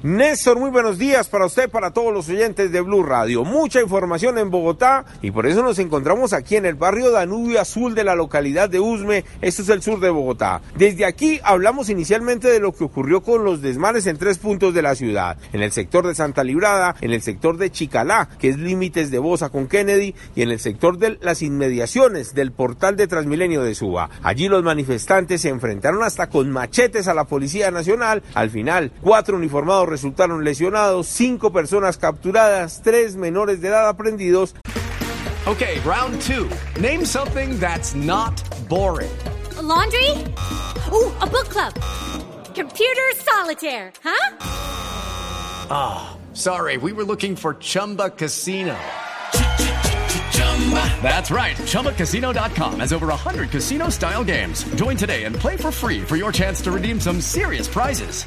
Néstor, muy buenos días para usted, para todos los oyentes de Blue Radio. Mucha información en Bogotá y por eso nos encontramos aquí en el barrio Danubio Azul de la localidad de Usme. Esto es el sur de Bogotá. Desde aquí hablamos inicialmente de lo que ocurrió con los desmanes en tres puntos de la ciudad. En el sector de Santa Librada, en el sector de Chicalá, que es límites de Bosa con Kennedy, y en el sector de las inmediaciones del portal de Transmilenio de Suba. Allí los manifestantes se enfrentaron hasta con machetes a la Policía Nacional. Al final, cuatro uniformados resultaron lesionados, cinco personas capturadas, tres menores de edad aprendidos. Okay, round two. Name something that's not boring. A laundry? Ooh, a book club. Computer solitaire, huh? Ah, oh, sorry, we were looking for Chumba Casino. That's right. ChumbaCasino.com has over 100 casino style games. Join today and play for free for your chance to redeem some serious prizes.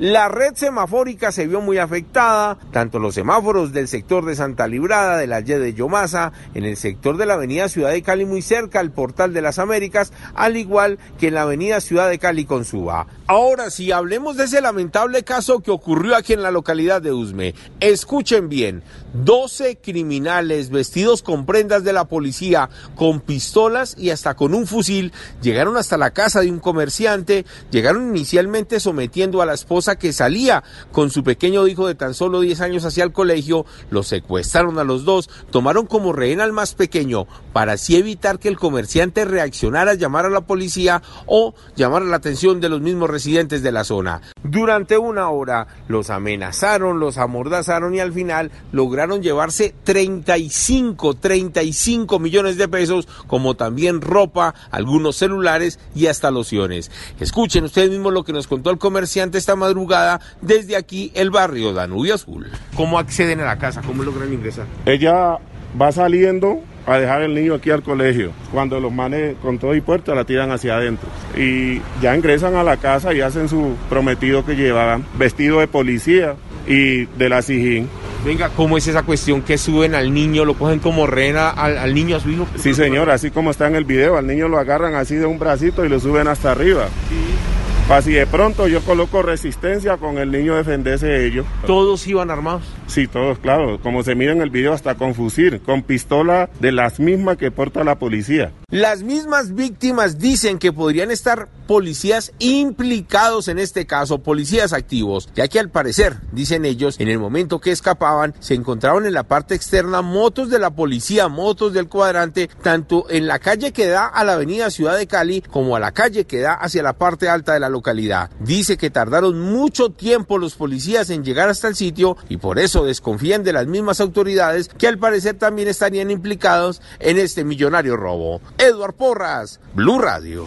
La red semafórica se vio muy afectada, tanto los semáforos del sector de Santa Librada, de la Y de Yomasa, en el sector de la avenida Ciudad de Cali muy cerca al Portal de las Américas, al igual que en la avenida Ciudad de Cali con Suba. Ahora sí, hablemos de ese lamentable caso que ocurrió aquí en la localidad de Usme. Escuchen bien, 12 criminales vestidos con prendas de la policía, con pistolas y hasta con un fusil, llegaron hasta la casa de un comerciante, llegaron inicialmente sometiendo a la esposa que salía con su pequeño hijo de tan solo 10 años hacia el colegio, los secuestraron a los dos, tomaron como rehén al más pequeño para así evitar que el comerciante reaccionara, llamar a la policía o llamar la atención de los mismos residentes de la zona. Durante una hora los amenazaron, los amordazaron y al final lograron llevarse 35, 35 millones de pesos, como también ropa, algunos celulares y hasta lociones. Escuchen ustedes mismos lo que nos contó el comerciante esta madrugada desde aquí el barrio Danubio Azul. ¿Cómo acceden a la casa? ¿Cómo logran ingresar? Ella va saliendo a dejar el niño aquí al colegio. Cuando los manes con todo y puerta la tiran hacia adentro. Y ya ingresan a la casa y hacen su prometido que llevaban, vestido de policía y de la SIGIN. Venga, ¿cómo es esa cuestión que suben al niño, lo cogen como rena al, al, niño a su hijo? Sí, señor, así como está en el video, al niño lo agarran así de un bracito y lo suben hasta arriba. Sí. Para si de pronto yo coloco resistencia con el niño defenderse de ellos. ¿Todos iban armados? Sí, todos, claro. Como se mira en el video, hasta con fusil, con pistola de las mismas que porta la policía. Las mismas víctimas dicen que podrían estar policías implicados en este caso, policías activos, ya que al parecer, dicen ellos, en el momento que escapaban, se encontraban en la parte externa motos de la policía, motos del cuadrante, tanto en la calle que da a la avenida Ciudad de Cali como a la calle que da hacia la parte alta de la localidad. Dice que tardaron mucho tiempo los policías en llegar hasta el sitio y por eso desconfían de las mismas autoridades que al parecer también estarían implicados en este millonario robo. Edward Porras, Blue Radio.